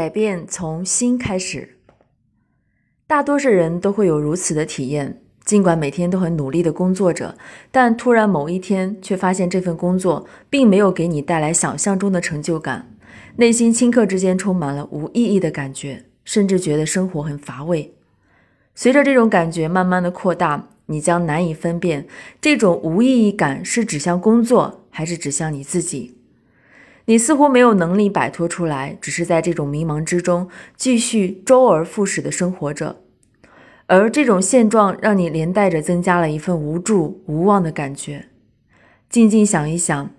改变从心开始。大多数人都会有如此的体验，尽管每天都很努力的工作着，但突然某一天却发现这份工作并没有给你带来想象中的成就感，内心顷刻之间充满了无意义的感觉，甚至觉得生活很乏味。随着这种感觉慢慢的扩大，你将难以分辨这种无意义感是指向工作，还是指向你自己。你似乎没有能力摆脱出来，只是在这种迷茫之中继续周而复始的生活着，而这种现状让你连带着增加了一份无助、无望的感觉。静静想一想，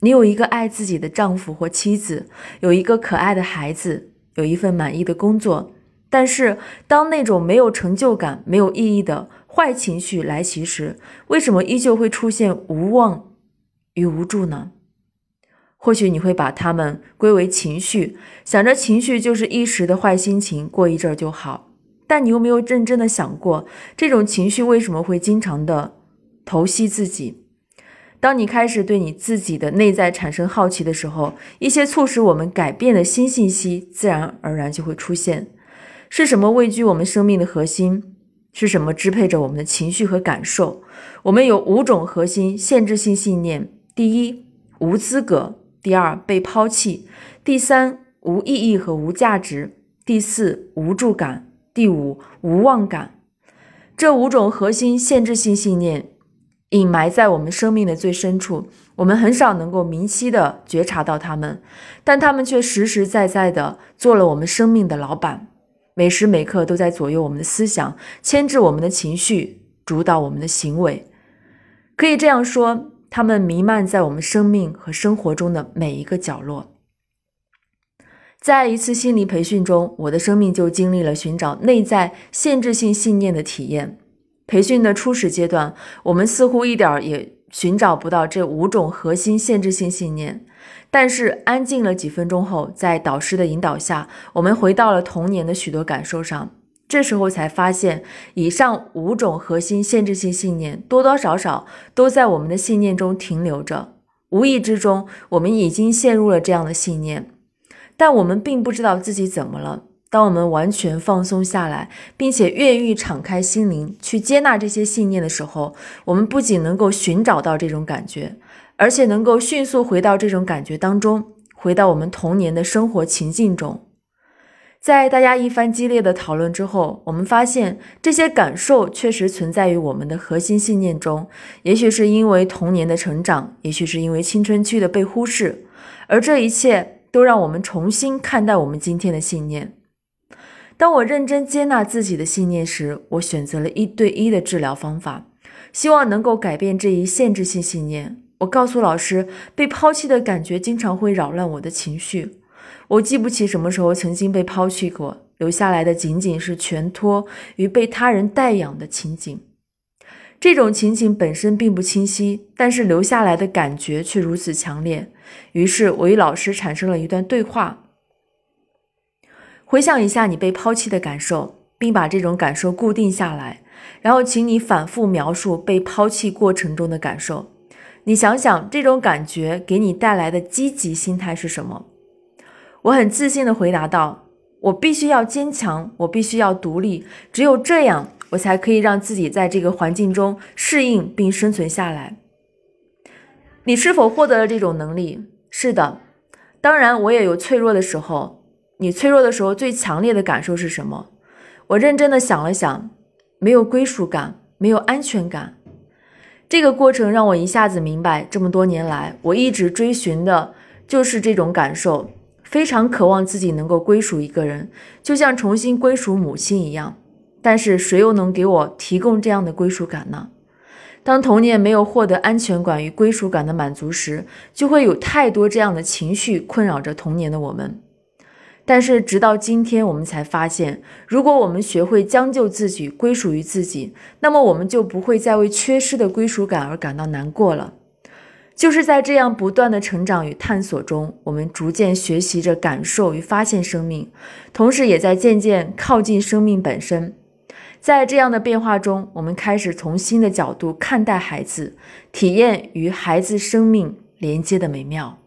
你有一个爱自己的丈夫或妻子，有一个可爱的孩子，有一份满意的工作，但是当那种没有成就感、没有意义的坏情绪来袭时，为什么依旧会出现无望与无助呢？或许你会把它们归为情绪，想着情绪就是一时的坏心情，过一阵就好。但你有没有认真的想过，这种情绪为什么会经常的投袭自己？当你开始对你自己的内在产生好奇的时候，一些促使我们改变的新信息自然而然就会出现。是什么位居我们生命的核心？是什么支配着我们的情绪和感受？我们有五种核心限制性信念：第一，无资格。第二，被抛弃；第三，无意义和无价值；第四，无助感；第五，无望感。这五种核心限制性信念隐埋在我们生命的最深处，我们很少能够明晰的觉察到它们，但它们却实实在在的做了我们生命的老板，每时每刻都在左右我们的思想，牵制我们的情绪，主导我们的行为。可以这样说。它们弥漫在我们生命和生活中的每一个角落。在一次心理培训中，我的生命就经历了寻找内在限制性信念的体验。培训的初始阶段，我们似乎一点也寻找不到这五种核心限制性信念。但是，安静了几分钟后，在导师的引导下，我们回到了童年的许多感受上。这时候才发现，以上五种核心限制性信念多多少少都在我们的信念中停留着。无意之中，我们已经陷入了这样的信念，但我们并不知道自己怎么了。当我们完全放松下来，并且愿意敞开心灵去接纳这些信念的时候，我们不仅能够寻找到这种感觉，而且能够迅速回到这种感觉当中，回到我们童年的生活情境中。在大家一番激烈的讨论之后，我们发现这些感受确实存在于我们的核心信念中。也许是因为童年的成长，也许是因为青春期的被忽视，而这一切都让我们重新看待我们今天的信念。当我认真接纳自己的信念时，我选择了一对一的治疗方法，希望能够改变这一限制性信念。我告诉老师，被抛弃的感觉经常会扰乱我的情绪。我记不起什么时候曾经被抛弃过，留下来的仅仅是全托与被他人代养的情景。这种情景本身并不清晰，但是留下来的感觉却如此强烈。于是我与老师产生了一段对话。回想一下你被抛弃的感受，并把这种感受固定下来，然后请你反复描述被抛弃过程中的感受。你想想这种感觉给你带来的积极心态是什么？我很自信地回答道：“我必须要坚强，我必须要独立，只有这样，我才可以让自己在这个环境中适应并生存下来。”你是否获得了这种能力？是的，当然，我也有脆弱的时候。你脆弱的时候最强烈的感受是什么？我认真的想了想，没有归属感，没有安全感。这个过程让我一下子明白，这么多年来我一直追寻的就是这种感受。非常渴望自己能够归属一个人，就像重新归属母亲一样。但是谁又能给我提供这样的归属感呢？当童年没有获得安全感与归属感的满足时，就会有太多这样的情绪困扰着童年的我们。但是直到今天，我们才发现，如果我们学会将就自己，归属于自己，那么我们就不会再为缺失的归属感而感到难过了。就是在这样不断的成长与探索中，我们逐渐学习着感受与发现生命，同时也在渐渐靠近生命本身。在这样的变化中，我们开始从新的角度看待孩子，体验与孩子生命连接的美妙。